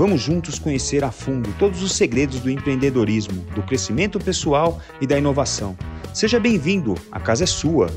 Vamos juntos conhecer a fundo todos os segredos do empreendedorismo, do crescimento pessoal e da inovação. Seja bem-vindo, a casa é sua.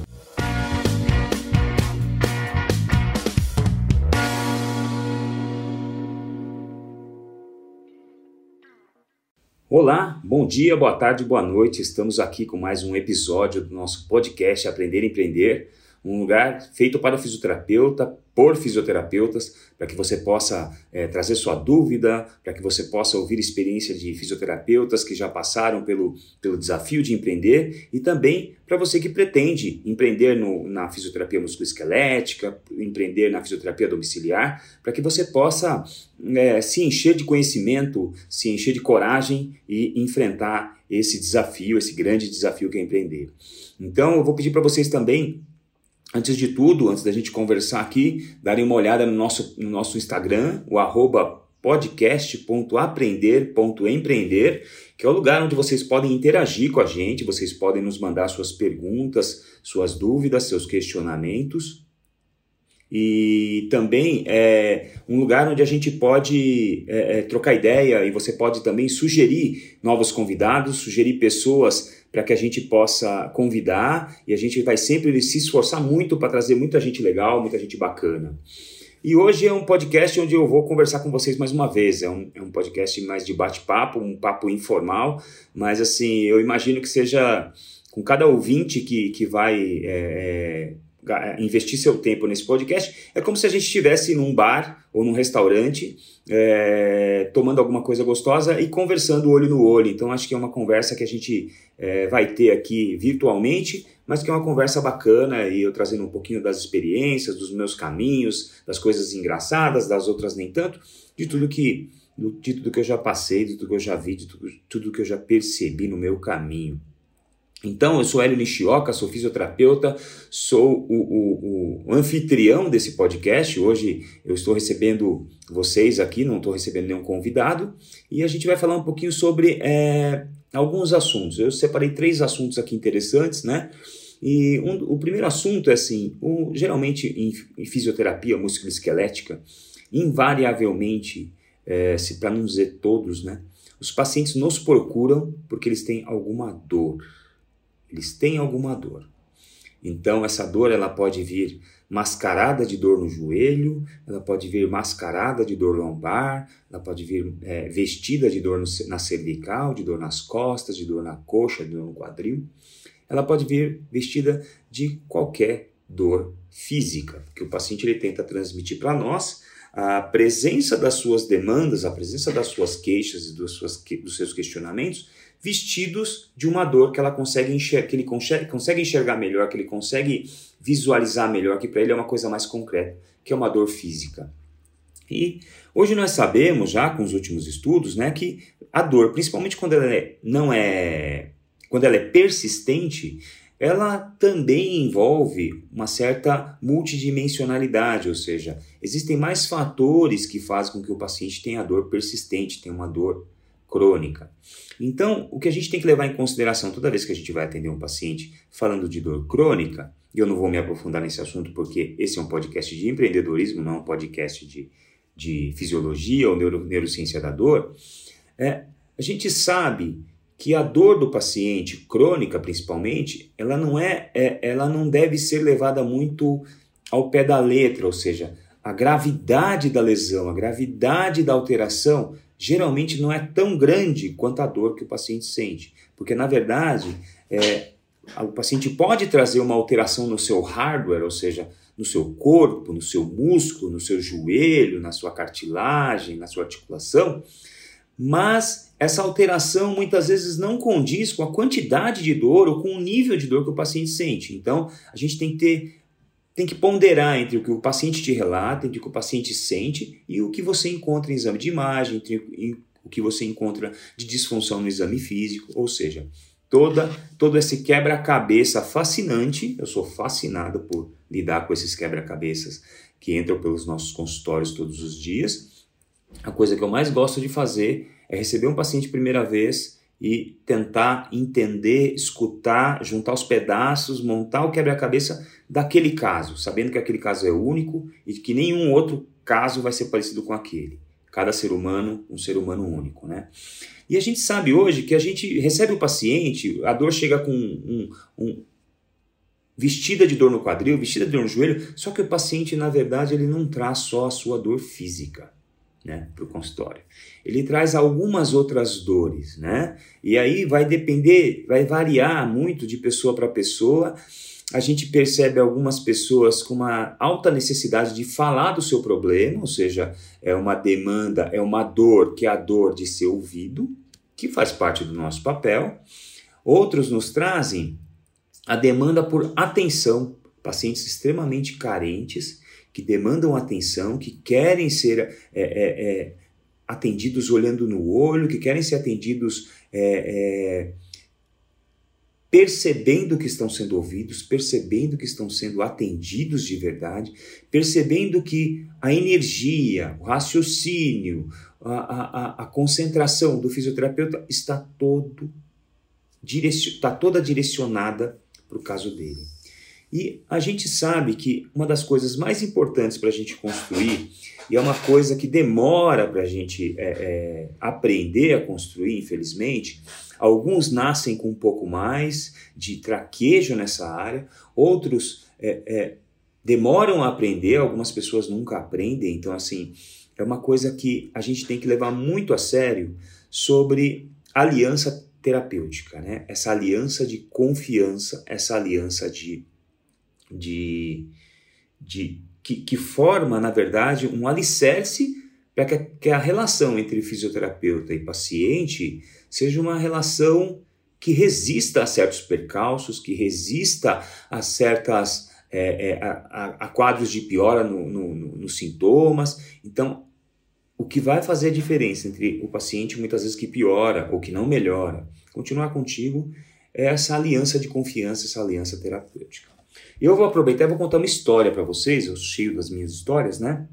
Olá, bom dia, boa tarde, boa noite. Estamos aqui com mais um episódio do nosso podcast Aprender a Empreender um lugar feito para fisioterapeuta, por fisioterapeutas, para que você possa é, trazer sua dúvida, para que você possa ouvir experiência de fisioterapeutas que já passaram pelo, pelo desafio de empreender e também para você que pretende empreender no, na fisioterapia musculoesquelética, empreender na fisioterapia domiciliar, para que você possa é, se encher de conhecimento, se encher de coragem e enfrentar esse desafio, esse grande desafio que é empreender. Então, eu vou pedir para vocês também Antes de tudo, antes da gente conversar aqui, darem uma olhada no nosso, no nosso Instagram, o arroba podcast.aprender.empreender, que é o lugar onde vocês podem interagir com a gente, vocês podem nos mandar suas perguntas, suas dúvidas, seus questionamentos. E também é um lugar onde a gente pode é, é, trocar ideia e você pode também sugerir novos convidados, sugerir pessoas para que a gente possa convidar e a gente vai sempre se esforçar muito para trazer muita gente legal, muita gente bacana. E hoje é um podcast onde eu vou conversar com vocês mais uma vez. É um, é um podcast mais de bate-papo, um papo informal, mas assim, eu imagino que seja com cada ouvinte que, que vai é, é, investir seu tempo nesse podcast, é como se a gente estivesse num bar ou num restaurante é, tomando alguma coisa gostosa e conversando olho no olho. Então, acho que é uma conversa que a gente é, vai ter aqui virtualmente, mas que é uma conversa bacana e eu trazendo um pouquinho das experiências, dos meus caminhos, das coisas engraçadas, das outras nem tanto, de tudo que de tudo que eu já passei, de tudo que eu já vi, de tudo, tudo que eu já percebi no meu caminho. Então, eu sou Hélio Nishioka, sou fisioterapeuta, sou o, o, o, anfitrião desse podcast. Hoje eu estou recebendo vocês aqui, não estou recebendo nenhum convidado, e a gente vai falar um pouquinho sobre é, alguns assuntos. Eu separei três assuntos aqui interessantes, né? E um, o primeiro assunto é assim: geralmente em, em fisioterapia musculoesquelética, invariavelmente, é, se para não dizer todos, né? Os pacientes nos procuram porque eles têm alguma dor eles têm alguma dor. Então essa dor ela pode vir mascarada de dor no joelho, ela pode vir mascarada de dor lombar, ela pode vir é, vestida de dor no, na cervical, de dor nas costas, de dor na coxa, de dor no quadril. Ela pode vir vestida de qualquer dor física, que o paciente ele tenta transmitir para nós a presença das suas demandas, a presença das suas queixas e dos, seus questionamentos vestidos de uma dor que ela consegue enxergar, que ele consegue, consegue enxergar melhor, que ele consegue visualizar melhor, que para ele é uma coisa mais concreta, que é uma dor física. E hoje nós sabemos já com os últimos estudos, né, que a dor, principalmente quando ela é, não é, quando ela é persistente, ela também envolve uma certa multidimensionalidade, ou seja, existem mais fatores que fazem com que o paciente tenha dor persistente, tenha uma dor crônica. Então, o que a gente tem que levar em consideração toda vez que a gente vai atender um paciente falando de dor crônica, e eu não vou me aprofundar nesse assunto porque esse é um podcast de empreendedorismo, não é um podcast de, de fisiologia ou neuro, neurociência da dor, é, a gente sabe que a dor do paciente, crônica principalmente, ela não é, é ela não deve ser levada muito ao pé da letra, ou seja, a gravidade da lesão, a gravidade da alteração geralmente não é tão grande quanto a dor que o paciente sente. Porque, na verdade, é, o paciente pode trazer uma alteração no seu hardware, ou seja, no seu corpo, no seu músculo, no seu joelho, na sua cartilagem, na sua articulação, mas essa alteração muitas vezes não condiz com a quantidade de dor ou com o nível de dor que o paciente sente. Então, a gente tem que ter tem que ponderar entre o que o paciente te relata, entre o que o paciente sente e o que você encontra em exame de imagem, entre o que você encontra de disfunção no exame físico, ou seja, toda todo esse quebra-cabeça fascinante. Eu sou fascinado por lidar com esses quebra-cabeças que entram pelos nossos consultórios todos os dias. A coisa que eu mais gosto de fazer é receber um paciente primeira vez e tentar entender, escutar, juntar os pedaços, montar o quebra-cabeça daquele caso, sabendo que aquele caso é único e que nenhum outro caso vai ser parecido com aquele. Cada ser humano, um ser humano único, né? E a gente sabe hoje que a gente recebe o paciente, a dor chega com um, um, vestida de dor no quadril, vestida de dor no joelho, só que o paciente, na verdade, ele não traz só a sua dor física. Né, para o consultório. Ele traz algumas outras dores, né? E aí vai depender, vai variar muito de pessoa para pessoa. A gente percebe algumas pessoas com uma alta necessidade de falar do seu problema, ou seja, é uma demanda, é uma dor que é a dor de ser ouvido, que faz parte do nosso papel. Outros nos trazem a demanda por atenção, pacientes extremamente carentes que demandam atenção, que querem ser é, é, é, atendidos olhando no olho, que querem ser atendidos é, é, percebendo que estão sendo ouvidos, percebendo que estão sendo atendidos de verdade, percebendo que a energia, o raciocínio, a, a, a concentração do fisioterapeuta está todo está toda direcionada para o caso dele. E a gente sabe que uma das coisas mais importantes para a gente construir, e é uma coisa que demora para a gente é, é, aprender a construir, infelizmente, alguns nascem com um pouco mais de traquejo nessa área, outros é, é demoram a aprender, algumas pessoas nunca aprendem, então, assim, é uma coisa que a gente tem que levar muito a sério sobre aliança terapêutica, né? Essa aliança de confiança, essa aliança de, de, de que, que forma, na verdade, um alicerce para que, que a relação entre fisioterapeuta e paciente seja uma relação que resista a certos percalços, que resista a certas é, é, a, a, quadros de piora no, no, no, nos sintomas. Então, o que vai fazer a diferença entre o paciente muitas vezes que piora ou que não melhora, continuar contigo, é essa aliança de confiança, essa aliança terapêutica. Eu vou aproveitar e vou contar uma história para vocês, eu cheio das minhas histórias, né?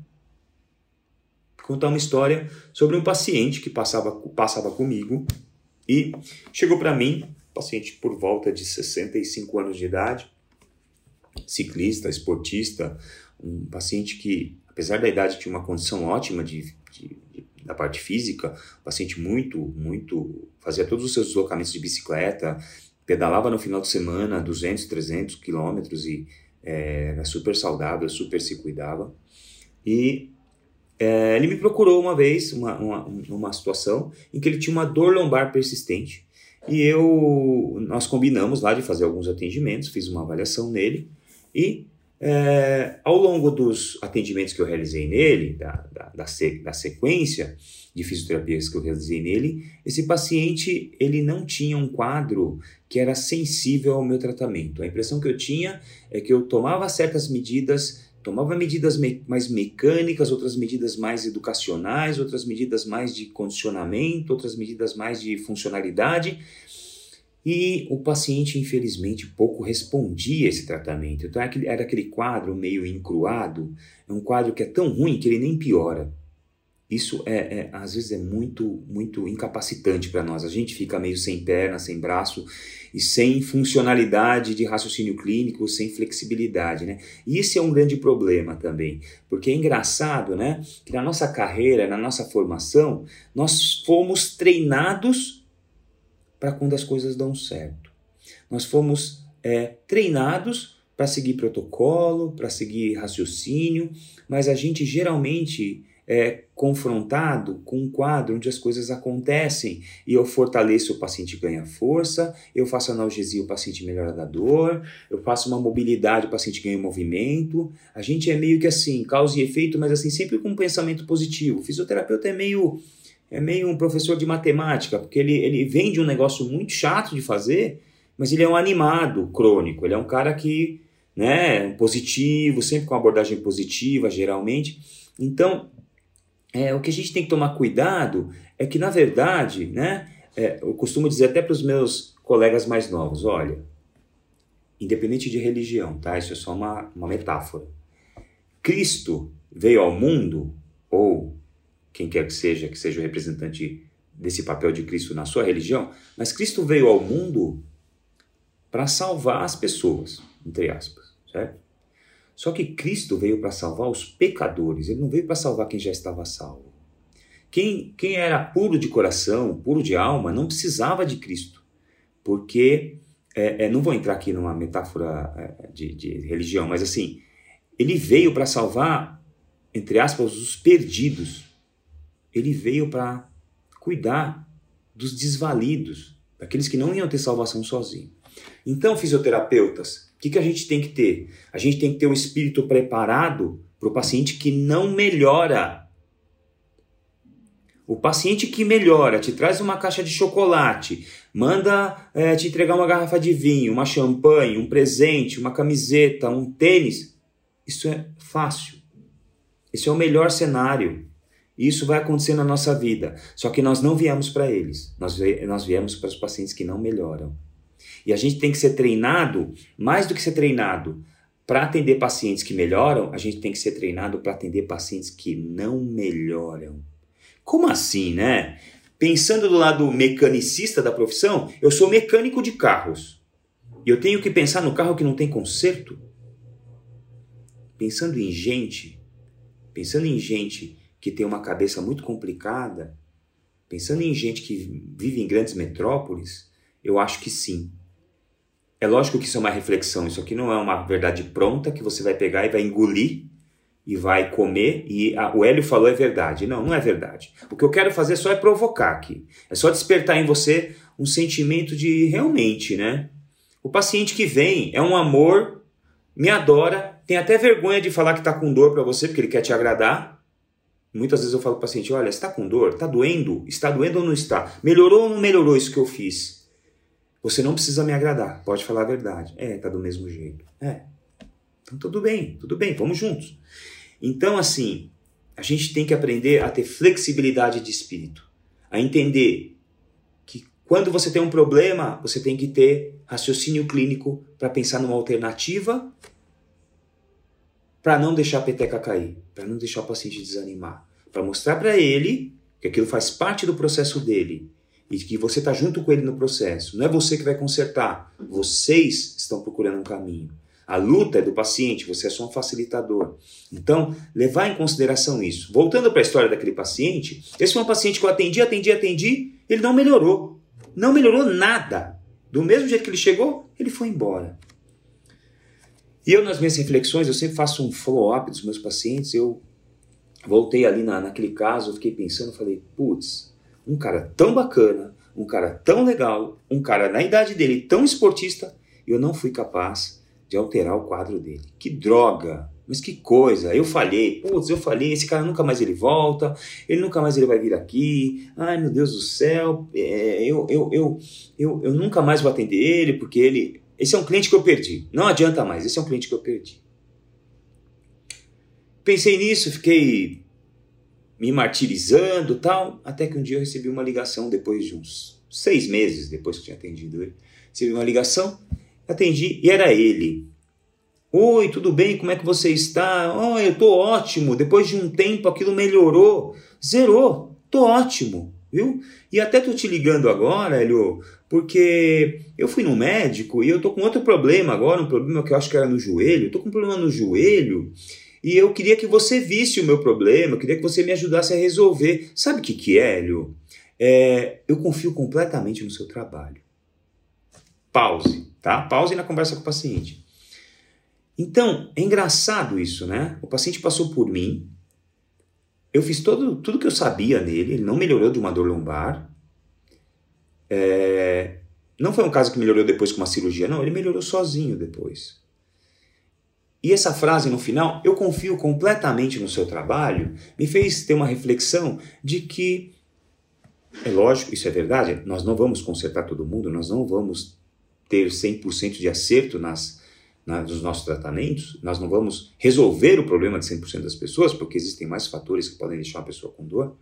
Contar uma história sobre um paciente que passava, passava comigo e chegou para mim, paciente por volta de 65 anos de idade, ciclista, esportista, um paciente que, apesar da idade, tinha uma condição ótima de, de, de, da parte física, um paciente muito, muito, fazia todos os seus deslocamentos de bicicleta, pedalava no final de semana 200, 300 quilômetros e é, era super saudável, super se cuidava. E é, ele me procurou uma vez, uma, uma, uma situação em que ele tinha uma dor lombar persistente e eu, nós combinamos lá de fazer alguns atendimentos, fiz uma avaliação nele e é, ao longo dos atendimentos que eu realizei nele, da, da, da, da, sequência de fisioterapias que eu realizei nele, esse paciente ele não tinha um quadro que era sensível ao meu tratamento. A impressão que eu tinha é que eu tomava certas medidas, tomava medidas me mais mecânicas, outras medidas mais educacionais, outras medidas mais de condicionamento, outras medidas mais de funcionalidade, e o paciente, infelizmente, pouco respondia a esse tratamento. Então era aquele quadro meio encruado, é um quadro que é tão ruim que ele nem piora. Isso é, é às vezes é muito, muito incapacitante para nós. A gente fica meio sem perna, sem braço e sem funcionalidade de raciocínio clínico, sem flexibilidade, né? E esse é um grande problema também, porque é engraçado, né? Que na nossa carreira, na nossa formação, nós fomos treinados para quando as coisas dão certo. Nós fomos é, treinados para seguir protocolo, para seguir raciocínio, mas a gente geralmente é confrontado com um quadro onde as coisas acontecem e eu fortaleço o paciente ganha força, eu faço analgesia o paciente melhora da dor, eu faço uma mobilidade o paciente ganha movimento. A gente é meio que assim, causa e efeito, mas assim sempre com um pensamento positivo. O fisioterapeuta é meio é meio um professor de matemática, porque ele, ele vende um negócio muito chato de fazer, mas ele é um animado crônico, ele é um cara que, né, positivo, sempre com abordagem positiva, geralmente. Então, é, o que a gente tem que tomar cuidado é que, na verdade, né, é, eu costumo dizer até para os meus colegas mais novos, olha, independente de religião, tá? Isso é só uma, uma metáfora. Cristo veio ao mundo, ou quem quer que seja, que seja o representante desse papel de Cristo na sua religião, mas Cristo veio ao mundo para salvar as pessoas, entre aspas, certo? Só que Cristo veio para salvar os pecadores, ele não veio para salvar quem já estava salvo. Quem, quem era puro de coração, puro de alma, não precisava de Cristo, porque, é, é, não vou entrar aqui numa metáfora é, de, de religião, mas assim, ele veio para salvar, entre aspas, os perdidos. Ele veio para cuidar dos desvalidos, daqueles que não iam ter salvação sozinhos. Então, fisioterapeutas, o que, que a gente tem que ter? A gente tem que ter o espírito preparado para o paciente que não melhora. O paciente que melhora, te traz uma caixa de chocolate, manda é, te entregar uma garrafa de vinho, uma champanhe, um presente, uma camiseta, um tênis. Isso é fácil. Esse é o melhor cenário. Isso vai acontecer na nossa vida. Só que nós não viemos para eles. Nós, nós viemos para os pacientes que não melhoram. E a gente tem que ser treinado, mais do que ser treinado para atender pacientes que melhoram, a gente tem que ser treinado para atender pacientes que não melhoram. Como assim, né? Pensando do lado mecanicista da profissão, eu sou mecânico de carros. E eu tenho que pensar no carro que não tem conserto. Pensando em gente, pensando em gente que tem uma cabeça muito complicada, pensando em gente que vive em grandes metrópoles, eu acho que sim. É lógico que isso é uma reflexão, isso aqui não é uma verdade pronta que você vai pegar e vai engolir e vai comer e a, o Hélio falou é verdade. Não, não é verdade. O que eu quero fazer só é provocar aqui. É só despertar em você um sentimento de realmente, né? O paciente que vem é um amor, me adora, tem até vergonha de falar que está com dor para você porque ele quer te agradar. Muitas vezes eu falo para o paciente: olha, está com dor? Está doendo? Está doendo ou não está? Melhorou ou não melhorou isso que eu fiz? Você não precisa me agradar, pode falar a verdade. É, tá do mesmo jeito. É. Então tudo bem, tudo bem, vamos juntos. Então, assim, a gente tem que aprender a ter flexibilidade de espírito, a entender que quando você tem um problema, você tem que ter raciocínio clínico para pensar numa alternativa para não deixar a peteca cair, para não deixar o paciente desanimar, para mostrar para ele que aquilo faz parte do processo dele e que você está junto com ele no processo. Não é você que vai consertar, vocês estão procurando um caminho. A luta é do paciente, você é só um facilitador. Então, levar em consideração isso. Voltando para a história daquele paciente, esse foi um paciente que eu atendi, atendi, atendi, ele não melhorou. Não melhorou nada. Do mesmo jeito que ele chegou, ele foi embora. E eu, nas minhas reflexões, eu sempre faço um follow-up dos meus pacientes. Eu voltei ali na, naquele caso, eu fiquei pensando, falei, putz, um cara tão bacana, um cara tão legal, um cara na idade dele tão esportista, eu não fui capaz de alterar o quadro dele. Que droga! Mas que coisa! Eu falhei, putz, eu falhei, esse cara nunca mais ele volta, ele nunca mais ele vai vir aqui, ai meu Deus do céu, é, eu, eu, eu, eu, eu nunca mais vou atender ele, porque ele, esse é um cliente que eu perdi. Não adianta mais, esse é um cliente que eu perdi. Pensei nisso, fiquei me martirizando tal, até que um dia eu recebi uma ligação depois de uns seis meses depois que tinha atendido ele. Recebi uma ligação, atendi e era ele. Oi, tudo bem? Como é que você está? Oh, eu tô ótimo. Depois de um tempo aquilo melhorou. Zerou. Tô ótimo, viu? E até tô te ligando agora, Helio, porque eu fui no médico e eu tô com outro problema agora, um problema que eu acho que era no joelho. Tô com um problema no joelho e eu queria que você visse o meu problema, eu queria que você me ajudasse a resolver. Sabe o que, que é, Hélio? É, eu confio completamente no seu trabalho. Pause, tá? Pause na conversa com o paciente. Então, é engraçado isso, né? O paciente passou por mim, eu fiz todo, tudo que eu sabia nele, ele não melhorou de uma dor lombar, é, não foi um caso que melhorou depois com uma cirurgia, não, ele melhorou sozinho depois. E essa frase no final, eu confio completamente no seu trabalho, me fez ter uma reflexão de que, é lógico, isso é verdade, nós não vamos consertar todo mundo, nós não vamos ter 100% de acerto nas, na, nos nossos tratamentos, nós não vamos resolver o problema de 100% das pessoas, porque existem mais fatores que podem deixar uma pessoa com dor.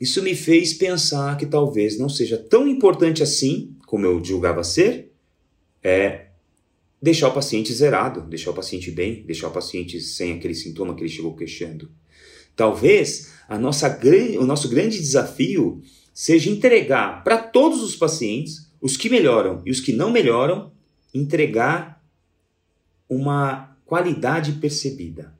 isso me fez pensar que talvez não seja tão importante assim, como eu julgava ser, é deixar o paciente zerado, deixar o paciente bem, deixar o paciente sem aquele sintoma que ele chegou queixando. Talvez a nossa, o nosso grande desafio seja entregar para todos os pacientes, os que melhoram e os que não melhoram, entregar uma qualidade percebida.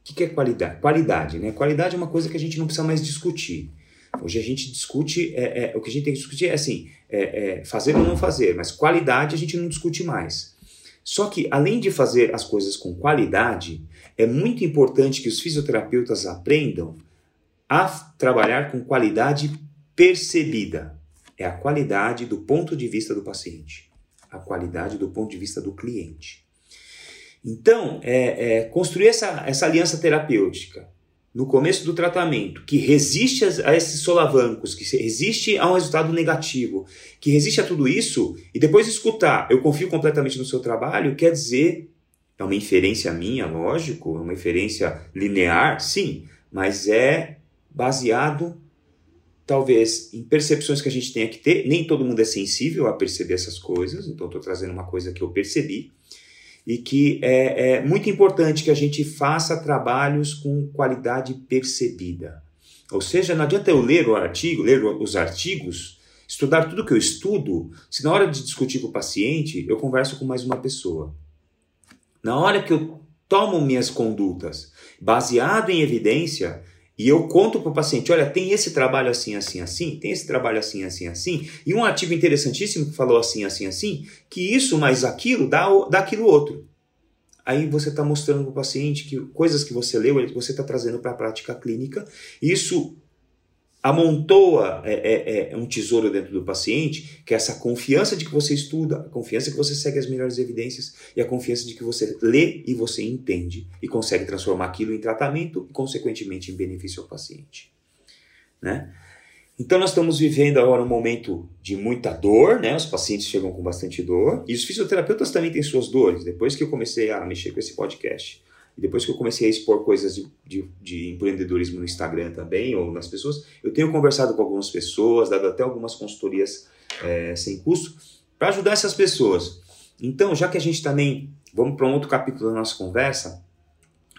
O que é qualidade? Qualidade, né? Qualidade é uma coisa que a gente não precisa mais discutir. Hoje a gente discute, é, é, o que a gente tem que discutir é assim, é, é, fazer ou não fazer, mas qualidade a gente não discute mais. Só que, além de fazer as coisas com qualidade, é muito importante que os fisioterapeutas aprendam a trabalhar com qualidade percebida. É a qualidade do ponto de vista do paciente, a qualidade do ponto de vista do cliente. Então, é, é construir essa, essa aliança terapêutica no começo do tratamento, que resiste a, esses solavancos, que resiste a um resultado negativo, que resiste a tudo isso, e depois escutar, eu confio completamente no seu trabalho, quer dizer, é uma inferência minha, lógico, é uma inferência linear, sim, mas é baseado talvez em percepções que a gente tenha que ter. Nem todo mundo é sensível a perceber essas coisas, então estou trazendo uma coisa que eu percebi e que é, é muito importante que a gente faça trabalhos com qualidade percebida. Ou seja, não adianta eu ler o artigo, ler os artigos, estudar tudo que eu estudo, se na hora de discutir com o paciente eu converso com mais uma pessoa. Na hora que eu tomo minhas condutas baseado em evidência, e eu conto para o paciente: olha, tem esse trabalho assim, assim, assim, tem esse trabalho assim, assim, assim, e um artigo interessantíssimo que falou assim, assim, assim, que isso mais aquilo dá, dá aquilo outro. Aí você está mostrando para o paciente que coisas que você leu, você está trazendo para a prática clínica. Isso amontoa é, é, é, um tesouro dentro do paciente, que é essa confiança de que você estuda, a confiança que você segue as melhores evidências e a confiança de que você lê e você entende e consegue transformar aquilo em tratamento e, consequentemente, em benefício ao paciente. Né? Então, nós estamos vivendo agora um momento de muita dor, né? Os pacientes chegam com bastante dor e os fisioterapeutas também têm suas dores. Depois que eu comecei a mexer com esse podcast, e depois que eu comecei a expor coisas de, de, de, empreendedorismo no Instagram também, ou nas pessoas, eu tenho conversado com algumas pessoas, dado até algumas consultorias é, sem custo, para ajudar essas pessoas. Então, já que a gente também, vamos para um outro capítulo da nossa conversa,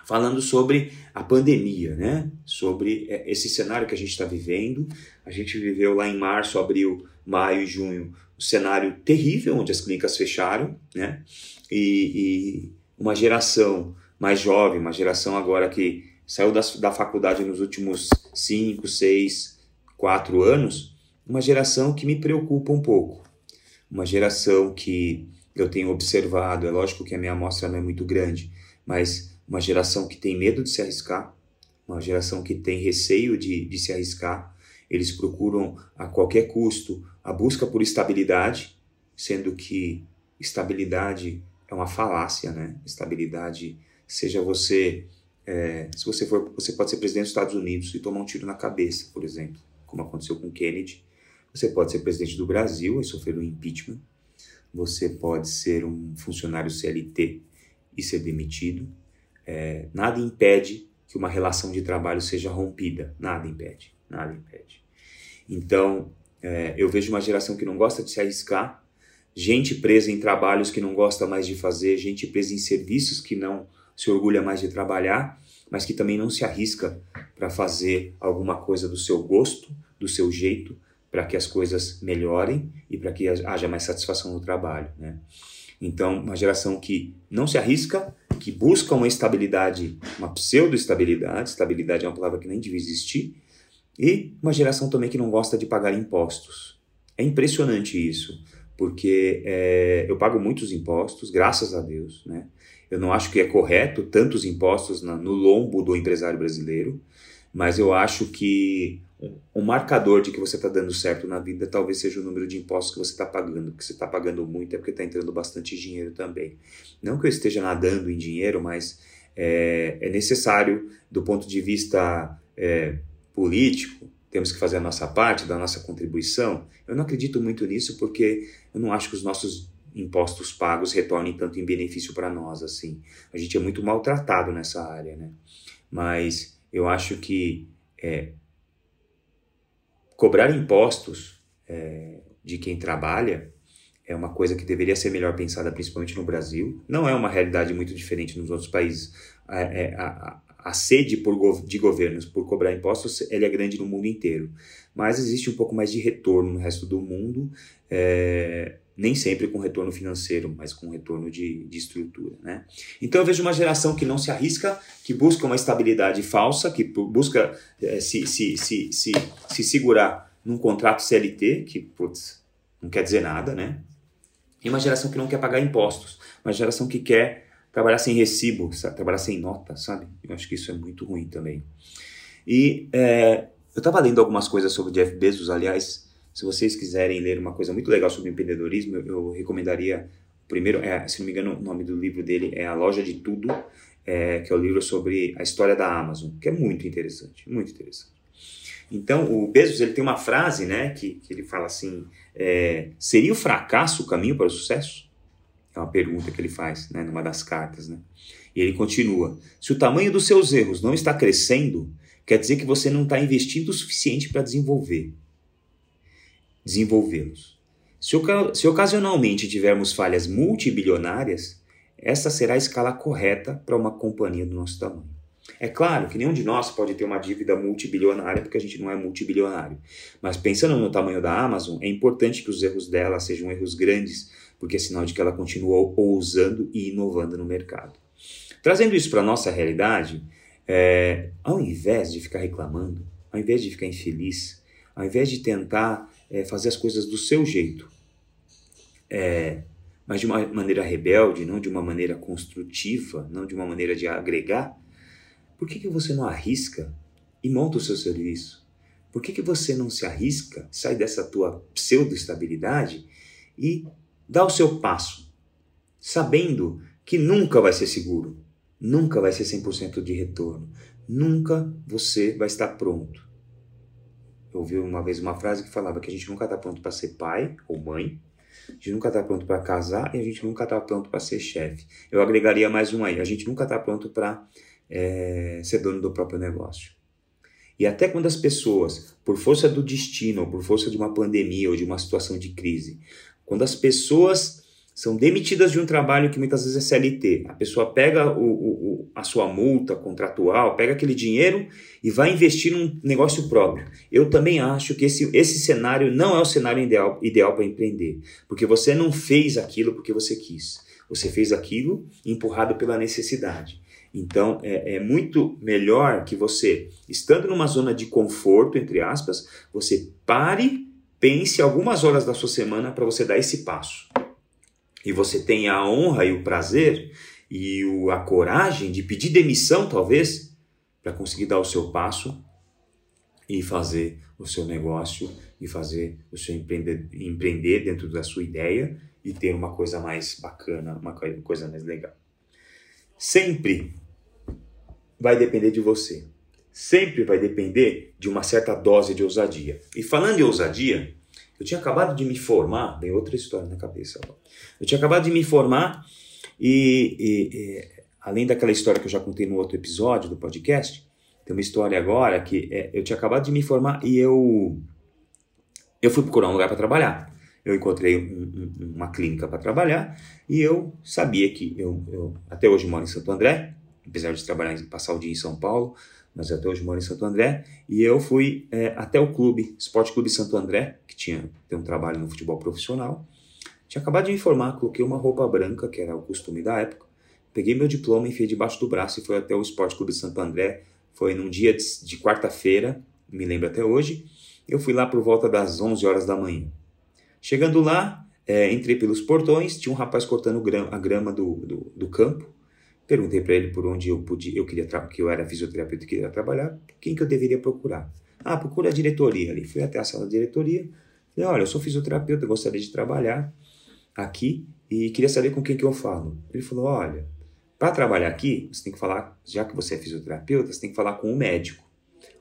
falando sobre a pandemia, né? Sobre é, esse cenário que a gente está vivendo. A gente viveu lá em março, abril, maio junho um cenário terrível, onde as clínicas fecharam, né? E, e uma geração mais jovem, uma geração agora que saiu da, da faculdade nos últimos 5, 6, 4 anos, uma geração que me preocupa um pouco. Uma geração que eu tenho observado, é lógico que a minha amostra não é muito grande, mas uma geração que tem medo de se arriscar, uma geração que tem receio de, de se arriscar, eles procuram a qualquer custo a busca por estabilidade, sendo que estabilidade é uma falácia, né? Estabilidade seja você, é, se você for, você pode ser presidente dos Estados Unidos e tomar um tiro na cabeça, por exemplo, como aconteceu com Kennedy. Você pode ser presidente do Brasil e sofrer um impeachment. Você pode ser um funcionário CLT e ser demitido. É, nada impede que uma relação de trabalho seja rompida. Nada impede. Nada impede. Então, é, eu vejo uma geração que não gosta de se arriscar, gente presa em trabalhos que não gosta mais de fazer, gente presa em serviços que não se orgulha mais de trabalhar, mas que também não se arrisca para fazer alguma coisa do seu gosto, do seu jeito, para que as coisas melhorem e para que haja mais satisfação no trabalho. Né? Então, uma geração que não se arrisca, que busca uma estabilidade, uma pseudo-estabilidade, estabilidade é uma palavra que nem devia existir, e uma geração também que não gosta de pagar impostos. É impressionante isso, porque é, eu pago muitos impostos, graças a Deus, né? Eu não acho que é correto tantos impostos na, no lombo do empresário brasileiro, mas eu acho que um marcador de que você está dando certo na vida talvez seja o número de impostos que você está pagando. Que você está pagando muito é porque está entrando bastante dinheiro também. Não que eu esteja nadando em dinheiro, mas é, é necessário, do ponto de vista é, político, temos que fazer a nossa parte, da nossa contribuição. Eu não acredito muito nisso porque eu não acho que os nossos impostos pagos retornem tanto em benefício para nós assim. A gente é muito maltratado nessa área, né? Mas eu acho que é, cobrar impostos é, de quem trabalha é uma coisa que deveria ser melhor pensada, principalmente no Brasil. Não é uma realidade muito diferente nos outros países. A, é, a, a, sede por, de governos por cobrar impostos é grande no mundo inteiro. Mas existe um pouco mais de retorno no resto do mundo, é, nem sempre com retorno financeiro, mas com retorno de, de estrutura. Né? Então eu vejo uma geração que não se arrisca, que busca uma estabilidade falsa, que busca é, se, se, se, se, se segurar num contrato CLT, que putz, não quer dizer nada, né? E uma geração que não quer pagar impostos, uma geração que quer trabalhar sem recibo, sabe? trabalhar sem nota, sabe? Eu acho que isso é muito ruim também. E é, eu estava lendo algumas coisas sobre Jeff Bezos, aliás, se vocês quiserem ler uma coisa muito legal sobre empreendedorismo, eu, eu recomendaria, primeiro, é, se não me engano, o nome do livro dele é A Loja de Tudo, é, que é o livro sobre a história da Amazon, que é muito interessante, muito interessante. Então, o Bezos ele tem uma frase, né, que, que ele fala assim: é, seria o fracasso o caminho para o sucesso? É uma pergunta que ele faz, né, numa das cartas, né? E ele continua: se o tamanho dos seus erros não está crescendo, quer dizer que você não está investindo o suficiente para desenvolver, desenvolvê-los. Se, se ocasionalmente tivermos falhas multibilionárias, essa será a escala correta para uma companhia do nosso tamanho. É claro que nenhum de nós pode ter uma dívida multibilionária porque a gente não é multibilionário. Mas pensando no tamanho da Amazon, é importante que os erros dela sejam erros grandes, porque é sinal de que ela continua ousando e inovando no mercado. Trazendo isso para a nossa realidade, é, ao invés de ficar reclamando, ao invés de ficar infeliz, ao invés de tentar é, fazer as coisas do seu jeito, é, mas de uma maneira rebelde, não de uma maneira construtiva, não de uma maneira de agregar, por que, que você não arrisca e monta o seu serviço? Por que, que você não se arrisca, sai dessa tua pseudo-estabilidade e dá o seu passo, sabendo que nunca vai ser seguro, nunca vai ser 100% de retorno, nunca você vai estar pronto. Eu ouvi uma vez uma frase que falava que a gente nunca está pronto para ser pai ou mãe, a gente nunca está pronto para casar e a gente nunca está pronto para ser chefe. Eu agregaria mais um aí, a gente nunca está pronto para é, ser dono do próprio negócio. E até quando as pessoas, por força do destino, ou por força de uma pandemia ou de uma situação de crise, quando as pessoas são demitidas de um trabalho que muitas vezes é CLT, a pessoa pega o, o, a sua multa contratual, pega aquele dinheiro e vai investir num negócio próprio. Eu também acho que esse, esse cenário não é o cenário ideal, ideal para empreender, porque você não fez aquilo porque você quis. Você fez aquilo empurrado pela necessidade. Então, é, é, muito melhor que você, estando numa zona de conforto, entre aspas, você pare, pense algumas horas da sua semana para você dar esse passo. E você tenha a honra e o prazer e a coragem de pedir demissão, talvez, para conseguir dar o seu passo e fazer o seu negócio e fazer o seu empreender, empreender dentro da sua ideia e ter uma coisa mais bacana, uma coisa mais legal. Sempre vai depender de você. Sempre vai depender de uma certa dose de ousadia. E falando em ousadia, eu tinha acabado de me formar, bem outra história na cabeça. Eu tinha acabado de me formar e, e, e, além daquela história que eu já contei no outro episódio do podcast, tem uma história agora que é, eu tinha acabado de me formar e eu eu fui procurar um lugar para trabalhar. Eu encontrei um, um, uma clínica para trabalhar e eu sabia que eu, eu até hoje moro em Santo André apesar de trabalhar passar o dia em São Paulo, mas até hoje moro em Santo André, e eu fui é, até o clube, Esporte Clube Santo André, tinha tem um trabalho no futebol profissional. Tinha acabado de me informar, coloquei uma roupa branca, que era o costume da época, peguei meu diploma, enfiei debaixo do braço e fui até o Esporte Clube Santo André. Foi num dia de, de quarta-feira, me lembro até hoje. Eu fui lá por volta das 11 horas da manhã. Chegando lá, é, entrei pelos portões, tinha um rapaz cortando a grama do, do, do campo. Perguntei para ele por onde eu podia, eu queria que eu era fisioterapeuta e queria trabalhar, quem que eu deveria procurar. Ah, procura a diretoria ali. Fui até a sala da diretoria. Falei, olha, eu sou fisioterapeuta, gostaria de trabalhar aqui e queria saber com quem que eu falo. Ele falou, olha, para trabalhar aqui, você tem que falar, já que você é fisioterapeuta, você tem que falar com o médico.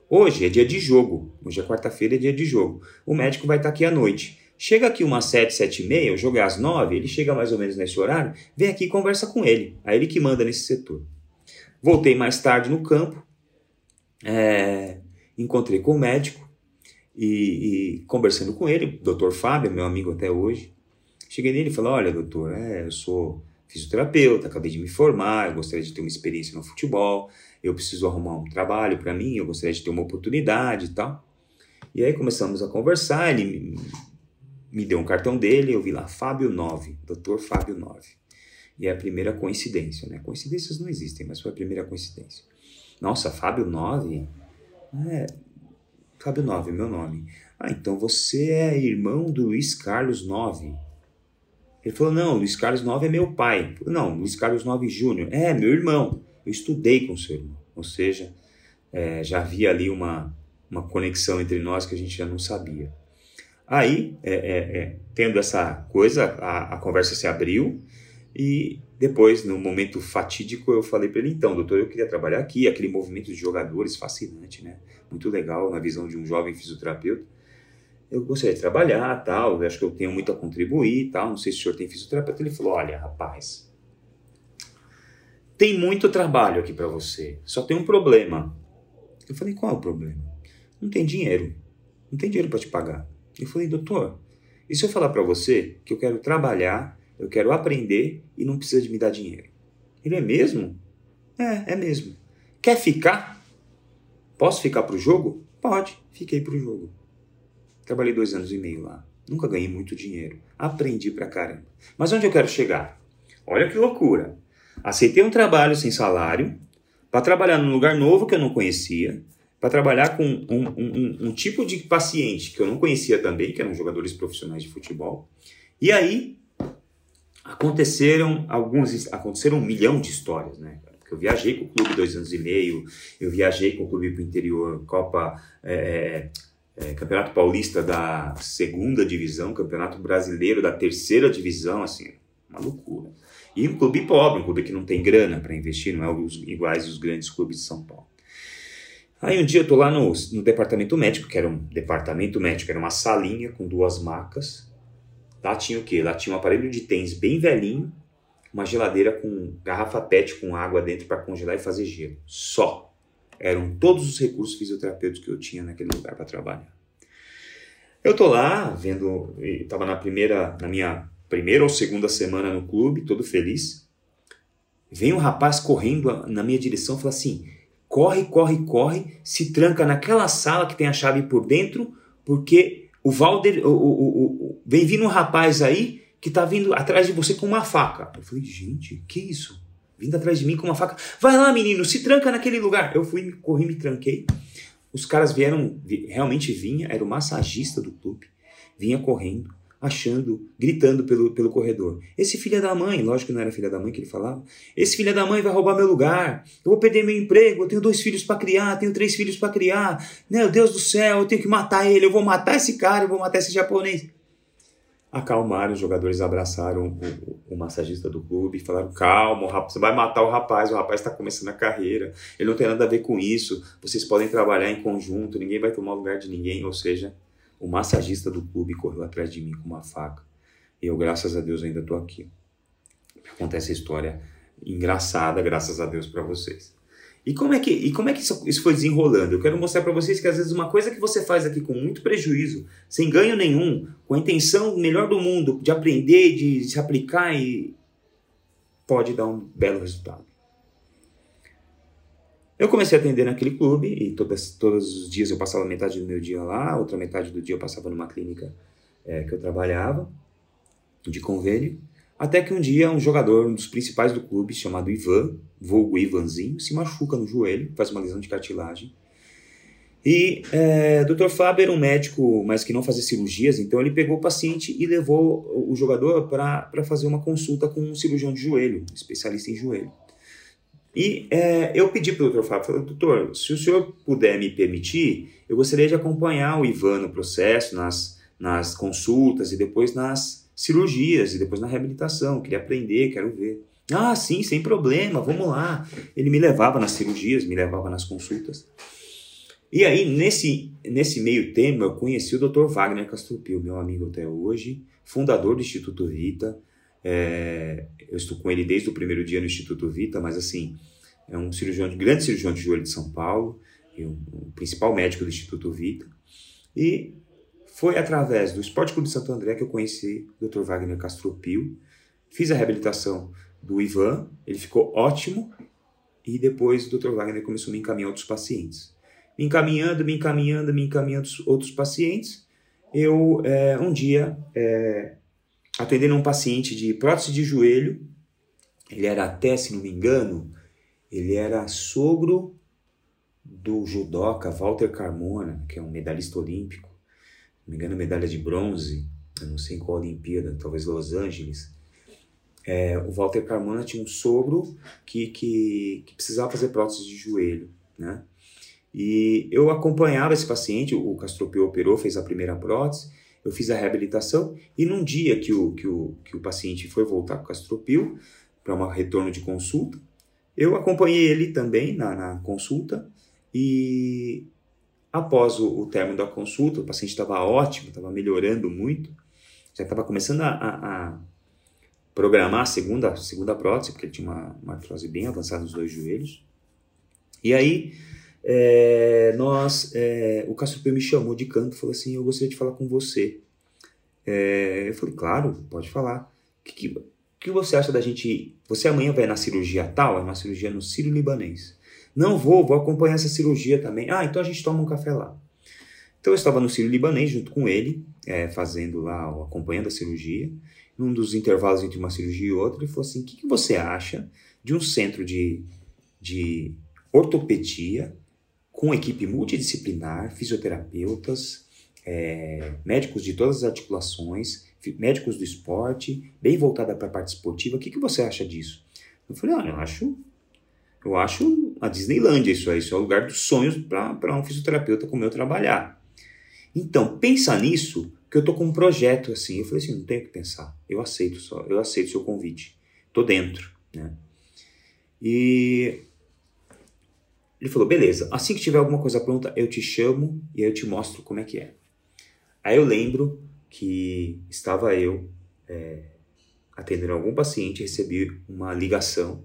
Hoje é dia de jogo, hoje é quarta-feira, é dia de jogo. O médico vai estar aqui à noite. Chega aqui umas 7, 7 e meia, o jogo é às 9, ele chega mais ou menos nesse horário, vem aqui e conversa com ele. Aí ele que manda nesse setor. Voltei mais tarde no campo, é, encontrei com o médico e, e conversando com ele, doutor Fábio, meu amigo até hoje, cheguei nele e falei, olha doutor, é, eu sou fisioterapeuta, acabei de me formar, eu gostaria de ter uma experiência no futebol, eu preciso arrumar um trabalho para mim, eu gostaria de ter uma oportunidade e tal. E aí começamos a conversar, ele me deu um cartão dele, eu vi lá Fábio 9, Dr. Fábio 9. E é a primeira coincidência, né? Coincidências não existem, mas foi a primeira coincidência. Nossa, Fábio 9? É, Fábio 9, meu nome. Ah, então você é irmão do Luiz Carlos 9. Ele falou, não, Luiz Carlos 9 é meu pai. Não, Luiz Carlos 9 Júnior. É, meu irmão. Eu estudei com seu irmão. Ou seja, é, já havia ali uma, uma conexão entre nós que a gente já não sabia. Aí, é, é, é, tendo essa coisa, a, a, conversa se abriu e depois, no momento fatídico, eu falei para ele: então, doutor, eu queria trabalhar aqui, aquele movimento de jogadores fascinante, né? Muito legal na visão de um jovem fisioterapeuta. Eu gostaria de trabalhar, tal, eu acho que eu tenho muito a contribuir, tal. Não sei se o senhor tem fisioterapeuta. Ele falou: olha, rapaz, tem muito trabalho aqui para você, só tem um problema. Eu falei: qual é o problema? Não tem dinheiro, não tem dinheiro para te pagar. Eu falei, doutor, e se eu falar para você que eu quero trabalhar, eu quero aprender e não precisa de me dar dinheiro? Ele é mesmo? É, é mesmo. Quer ficar? Posso ficar pro jogo? Pode, fiquei pro jogo. Trabalhei dois anos e meio lá. Nunca ganhei muito dinheiro. Aprendi pra caramba. Mas onde eu quero chegar? Olha que loucura. Aceitei um trabalho sem salário para trabalhar num lugar novo que eu não conhecia, para trabalhar com um, um, um, tipo de paciente que eu não conhecia também, que eram jogadores profissionais de futebol. E aí aconteceram alguns, aconteceram um milhão de histórias, né? Eu viajei com o clube dois anos e meio, eu viajei com o clube para o interior, Copa, é, é, é, Campeonato Paulista da segunda divisão, Campeonato Brasileiro da terceira divisão, assim, uma loucura. E um clube pobre, um clube que não tem grana para investir, não é os, iguais os grandes clubes de São Paulo. Aí um dia eu tô lá no, no departamento médico, que era um departamento médico, era uma salinha com duas macas. Lá tinha o quê? Lá tinha um aparelho de tênis bem velhinho, uma geladeira com garrafa PET com água dentro para congelar e fazer gelo. Só. Eram todos os recursos fisioterapêuticos que eu tinha naquele lugar para trabalhar. Eu tô lá vendo, estava na primeira, na minha primeira ou segunda semana no clube, todo feliz. Vem um rapaz correndo na minha direção fala assim: corre, corre, corre, se tranca naquela sala que tem a chave por dentro, porque o Valder, o, o, o, vem vindo um rapaz aí que tá vindo atrás de você com uma faca. Eu falei, gente, que isso? Vindo atrás de mim com uma faca. Vai lá, menino, se tranca naquele lugar. Eu fui, corri, me tranquei. Os caras vieram, realmente vinha, era o massagista do clube, vinha correndo achando, gritando pelo, pelo corredor. Esse filho da mãe, lógico que não era filha da mãe que ele falava, esse filho da mãe vai roubar meu lugar, eu vou perder meu emprego, eu tenho dois filhos para criar, tenho três filhos para criar, meu Deus do céu, eu tenho que matar ele, eu vou matar esse cara, eu vou matar esse japonês. Acalmaram, os jogadores abraçaram o, o, o massagista do clube e falaram: calma, você vai matar o rapaz, o rapaz está começando a carreira, ele não tem nada a ver com isso, vocês podem trabalhar em conjunto, ninguém vai tomar o lugar de ninguém, ou seja, o massagista do clube correu atrás de mim com uma faca. E eu, graças a Deus, ainda estou aqui. Acontece a história engraçada, graças a Deus, para vocês. E como é que, e como é que isso, isso foi desenrolando? Eu quero mostrar para vocês que às vezes uma coisa que você faz aqui com muito prejuízo, sem ganho nenhum, com a intenção melhor do mundo de aprender, de se aplicar e pode dar um belo resultado. Eu comecei a atender naquele clube e todas, todos os dias eu passava metade do meu dia lá, outra metade do dia eu passava numa clínica é, que eu trabalhava, de convênio. Até que um dia um jogador, um dos principais do clube, chamado Ivan, vulgo Ivanzinho, se machuca no joelho, faz uma lesão de cartilagem. E é, Dr. Fábio era um médico, mas que não fazia cirurgias, então ele pegou o paciente e levou o jogador para fazer uma consulta com um cirurgião de joelho, especialista em joelho. E é, eu pedi para o doutor Fábio, falei, doutor, se o senhor puder me permitir, eu gostaria de acompanhar o Ivan no processo, nas, nas consultas e depois nas cirurgias e depois na reabilitação. Eu queria aprender, quero ver. Ah, sim, sem problema, vamos lá. Ele me levava nas cirurgias, me levava nas consultas. E aí, nesse, nesse meio tempo, eu conheci o Dr. Wagner Castropil, meu amigo até hoje, fundador do Instituto Vita, é, eu estou com ele desde o primeiro dia no Instituto Vita, mas assim, é um cirurgião, grande cirurgião de joelho de São Paulo, o principal médico do Instituto Vita. E foi através do Esporte Clube Santo André que eu conheci o Dr. Wagner Castropio. Fiz a reabilitação do Ivan, ele ficou ótimo. E depois o Dr. Wagner começou a me encaminhar outros pacientes. Me encaminhando, me encaminhando, me encaminhando outros pacientes. Eu, é, um dia, é, atendendo um paciente de prótese de joelho, ele era até, se não me engano, ele era sogro do judoca Walter Carmona, que é um medalhista olímpico, se não me engano, medalha de bronze, eu não sei em qual Olimpíada, talvez Los Angeles. É, o Walter Carmona tinha um sogro que, que, que, precisava fazer prótese de joelho, né? E eu acompanhava esse paciente, o Castropeu operou, fez a primeira prótese, eu fiz a reabilitação e num dia que o, que o, que o paciente foi voltar com Castropil para um retorno de consulta, eu acompanhei ele também na, na consulta e após o, o término da consulta, o paciente estava ótimo, estava melhorando muito, já estava começando a, a, a, programar a segunda, segunda prótese, porque ele tinha uma, uma artrose bem avançada nos dois joelhos. E aí, é, nós, é, o Castropeu me chamou de canto e falou assim, eu gostaria de falar com você. É, eu falei, claro, pode falar. O que, que, que, você acha da gente... Você amanhã vai na cirurgia tal, é uma cirurgia no Sírio-Libanês. Não vou, vou acompanhar essa cirurgia também. Ah, então a gente toma um café lá. Então eu estava no Sírio-Libanês junto com ele, é, fazendo lá, acompanhando a cirurgia. Num dos intervalos entre uma cirurgia e outra, ele falou assim, o que, que você acha de um centro de, de ortopedia com equipe multidisciplinar, fisioterapeutas, é, médicos de todas as articulações, médicos do esporte, bem voltada para a parte esportiva. O que, que você acha disso? Eu falei, ah, eu acho, eu acho a Disneylândia isso aí, isso é o lugar dos sonhos para um fisioterapeuta como eu trabalhar. Então, pensa nisso, que eu tô com um projeto assim. Eu falei assim, não tenho que pensar, eu aceito só, eu aceito seu convite, tô dentro, né? E ele falou: beleza, assim que tiver alguma coisa pronta, eu te chamo e aí eu te mostro como é que é. Aí eu lembro que estava eu é, atendendo algum paciente, recebi uma ligação,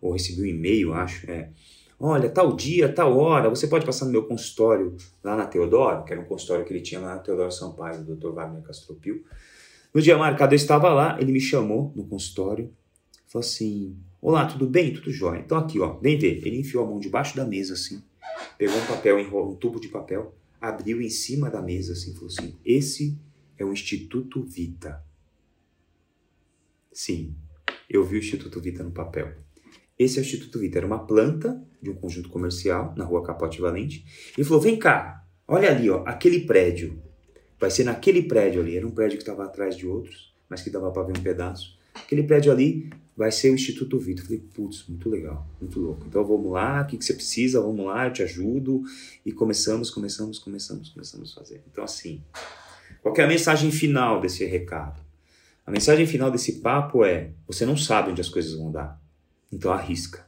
ou recebi um e-mail, acho, é, olha, tal dia, tal hora, você pode passar no meu consultório lá na Teodoro, que era um consultório que ele tinha lá na Teodoro Sampaio, do Dr. Wagner Castropil. No dia marcado eu estava lá, ele me chamou no consultório, falou assim, Olá, tudo bem? Tudo jóia. Então aqui, ó, vem ver. Ele enfiou a mão debaixo da mesa, assim, pegou um papel, enrolou um tubo de papel, abriu em cima da mesa, assim, falou assim: Esse é o Instituto Vita. Sim, eu vi o Instituto Vita no papel. Esse é o Instituto Vita, era uma planta de um conjunto comercial na rua Capote Valente. Ele falou: Vem cá, olha ali, ó, aquele prédio. Vai ser naquele prédio ali. Era um prédio que estava atrás de outros, mas que dava para ver um pedaço. Aquele prédio ali vai ser o Instituto Vitor. Falei, putz, muito legal, muito louco. Então vamos lá, o que, que você precisa? Vamos lá, eu te ajudo. E começamos, começamos, começamos, começamos a fazer. Então, assim, qual é a mensagem final desse recado? A mensagem final desse papo é: você não sabe onde as coisas vão dar, então arrisca.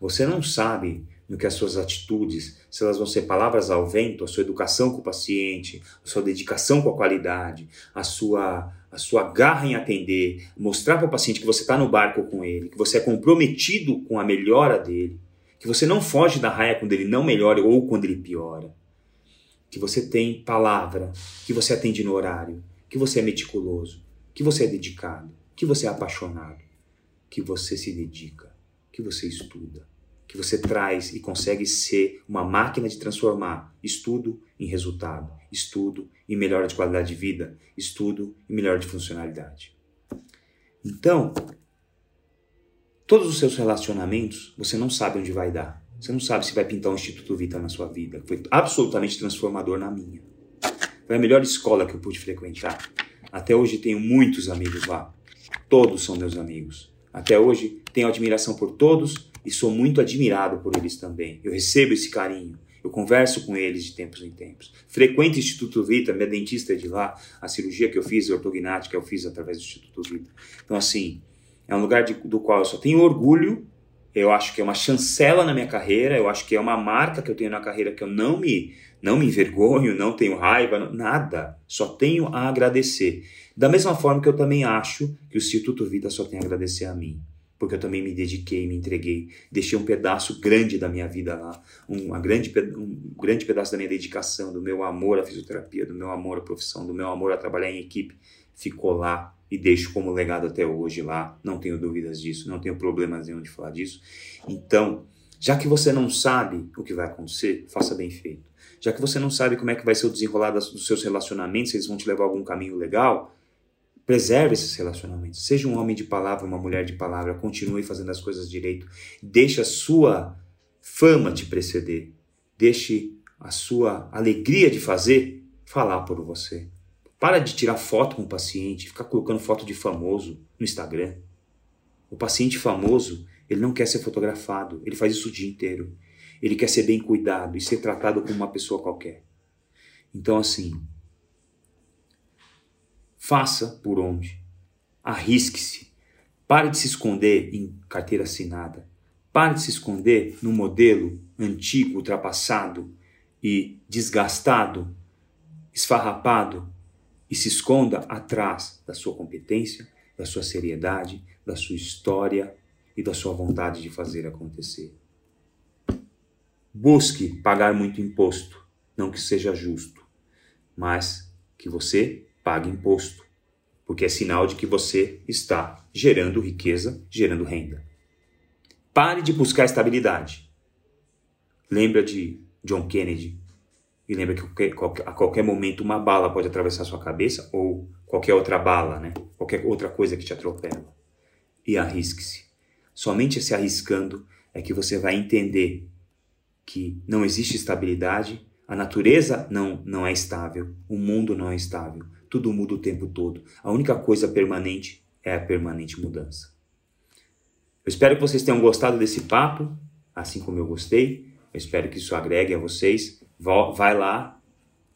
Você não sabe no que as suas atitudes, se elas vão ser palavras ao vento, a sua educação com o paciente, a sua dedicação com a qualidade, a sua a sua garra em atender, mostrar para o paciente que você está no barco com ele, que você é comprometido com a melhora dele, que você não foge da raia quando ele não melhora ou quando ele piora, que você tem palavra, que você atende no horário, que você é meticuloso, que você é dedicado, que você é apaixonado, que você se dedica, que você estuda, que você traz e consegue ser uma máquina de transformar estudo em resultado, estudo em melhora de qualidade de vida, estudo em melhora de funcionalidade. Então, todos os seus relacionamentos, você não sabe onde vai dar. Você não sabe se vai pintar um Instituto Vita na sua vida. Foi absolutamente transformador na minha. Foi a melhor escola que eu pude frequentar. Até hoje tenho muitos amigos lá. Todos são meus amigos. Até hoje tenho admiração por todos e sou muito admirado por eles também. Eu recebo esse carinho, eu converso com eles de tempos em tempos. Frequento o Instituto Vita, minha dentista é de lá, a cirurgia que eu fiz, a ortognática, eu fiz através do Instituto Vita. Então, assim, é um lugar de, do qual eu só tenho orgulho, eu acho que é uma chancela na minha carreira, eu acho que é uma marca que eu tenho na carreira que eu não me, não me envergonho, não tenho raiva, nada. Só tenho a agradecer. Da mesma forma que eu também acho que o Instituto Vita só tem a agradecer a mim porque eu também me dediquei, me entreguei, deixei um pedaço grande da minha vida lá, um, grande, um grande pedaço da minha dedicação, do meu amor à fisioterapia, do meu amor à profissão, do meu amor a trabalhar em equipe, ficou lá e deixo como legado até hoje lá. Não tenho dúvidas disso, não tenho problemas nenhum de falar disso. Então, já que você não sabe o que vai acontecer, faça bem feito. Já que você não sabe como é que vai ser o desenrolar dos seus relacionamentos, se eles vão te levar a algum caminho legal, Preserve esses relacionamentos. Seja um homem de palavra, uma mulher de palavra. Continue fazendo as coisas direito. Deixe a sua fama te preceder. Deixe a sua alegria de fazer falar por você. Para de tirar foto com o paciente, ficar colocando foto de famoso no Instagram. O paciente famoso, ele não quer ser fotografado, ele faz isso o dia inteiro. Ele quer ser bem cuidado e ser tratado como uma pessoa qualquer. Então, assim, Faça por onde. Arrisque-se. Pare de se esconder em carteira assinada. Pare de se esconder no modelo antigo, ultrapassado e desgastado, esfarrapado e se esconda atrás da sua competência, da sua seriedade, da sua história e da sua vontade de fazer acontecer. Busque pagar muito imposto, não que seja justo, mas que você pague imposto, porque é sinal de que você está gerando riqueza, gerando renda. Pare de buscar estabilidade. Lembra de John Kennedy e lembra que a qualquer momento uma bala pode atravessar sua cabeça ou qualquer outra bala, né? Qualquer outra coisa que te atropela. E arrisque-se. Somente se arriscando é que você vai entender que não existe estabilidade, a natureza não, não é estável, o mundo não é estável tudo muda o tempo todo. A única coisa permanente é a permanente mudança. Eu espero que vocês tenham gostado desse papo, assim como eu gostei. Eu espero que isso agregue a vocês. Vai lá,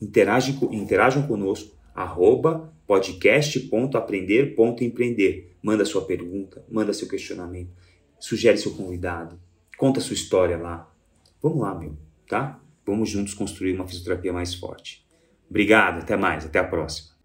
interage, interajam conosco, arroba podcast.aprender.empreender. Manda sua pergunta, manda seu questionamento, sugere seu convidado, conta sua história lá. Vamos lá, meu, tá? Vamos juntos construir uma fisioterapia mais forte. Obrigado, até mais, até a próxima.